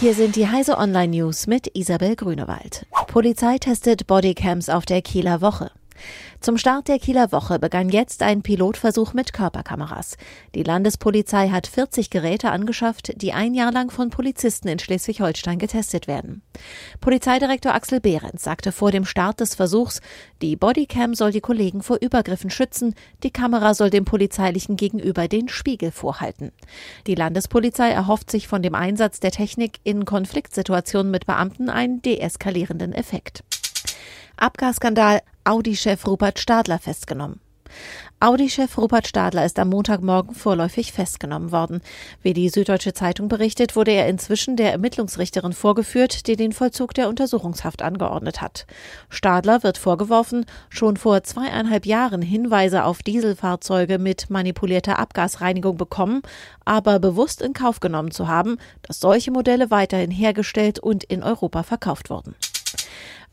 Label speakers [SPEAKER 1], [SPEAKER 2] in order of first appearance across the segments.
[SPEAKER 1] Hier sind die Heise Online News mit Isabel Grünewald. Polizei testet Bodycams auf der Kieler Woche. Zum Start der Kieler Woche begann jetzt ein Pilotversuch mit Körperkameras. Die Landespolizei hat 40 Geräte angeschafft, die ein Jahr lang von Polizisten in Schleswig-Holstein getestet werden. Polizeidirektor Axel Behrens sagte vor dem Start des Versuchs, die Bodycam soll die Kollegen vor Übergriffen schützen, die Kamera soll dem polizeilichen Gegenüber den Spiegel vorhalten. Die Landespolizei erhofft sich von dem Einsatz der Technik in Konfliktsituationen mit Beamten einen deeskalierenden Effekt. Abgasskandal Audi-Chef Rupert Stadler festgenommen. Audi-Chef Rupert Stadler ist am Montagmorgen vorläufig festgenommen worden. Wie die Süddeutsche Zeitung berichtet, wurde er inzwischen der Ermittlungsrichterin vorgeführt, die den Vollzug der Untersuchungshaft angeordnet hat. Stadler wird vorgeworfen, schon vor zweieinhalb Jahren Hinweise auf Dieselfahrzeuge mit manipulierter Abgasreinigung bekommen, aber bewusst in Kauf genommen zu haben, dass solche Modelle weiterhin hergestellt und in Europa verkauft wurden.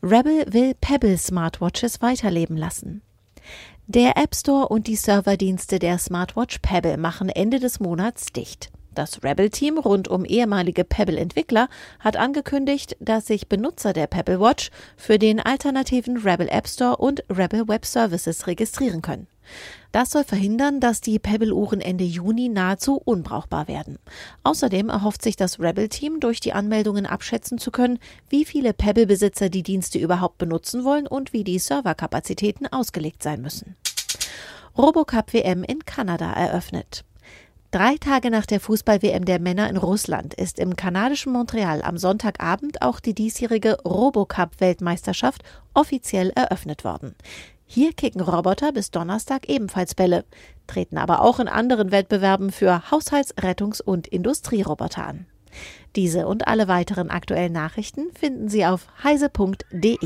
[SPEAKER 1] Rebel will Pebble Smartwatches weiterleben lassen. Der App Store und die Serverdienste der Smartwatch Pebble machen Ende des Monats dicht. Das Rebel-Team rund um ehemalige Pebble-Entwickler hat angekündigt, dass sich Benutzer der Pebble Watch für den alternativen Rebel App Store und Rebel Web Services registrieren können. Das soll verhindern, dass die Pebble-Uhren Ende Juni nahezu unbrauchbar werden. Außerdem erhofft sich das Rebel-Team durch die Anmeldungen abschätzen zu können, wie viele Pebble-Besitzer die Dienste überhaupt benutzen wollen und wie die Serverkapazitäten ausgelegt sein müssen. Robocup WM in Kanada eröffnet. Drei Tage nach der Fußball-WM der Männer in Russland ist im kanadischen Montreal am Sonntagabend auch die diesjährige Robocup-Weltmeisterschaft offiziell eröffnet worden. Hier kicken Roboter bis Donnerstag ebenfalls Bälle, treten aber auch in anderen Wettbewerben für Haushalts-, Rettungs- und Industrieroboter an. Diese und alle weiteren aktuellen Nachrichten finden Sie auf heise.de.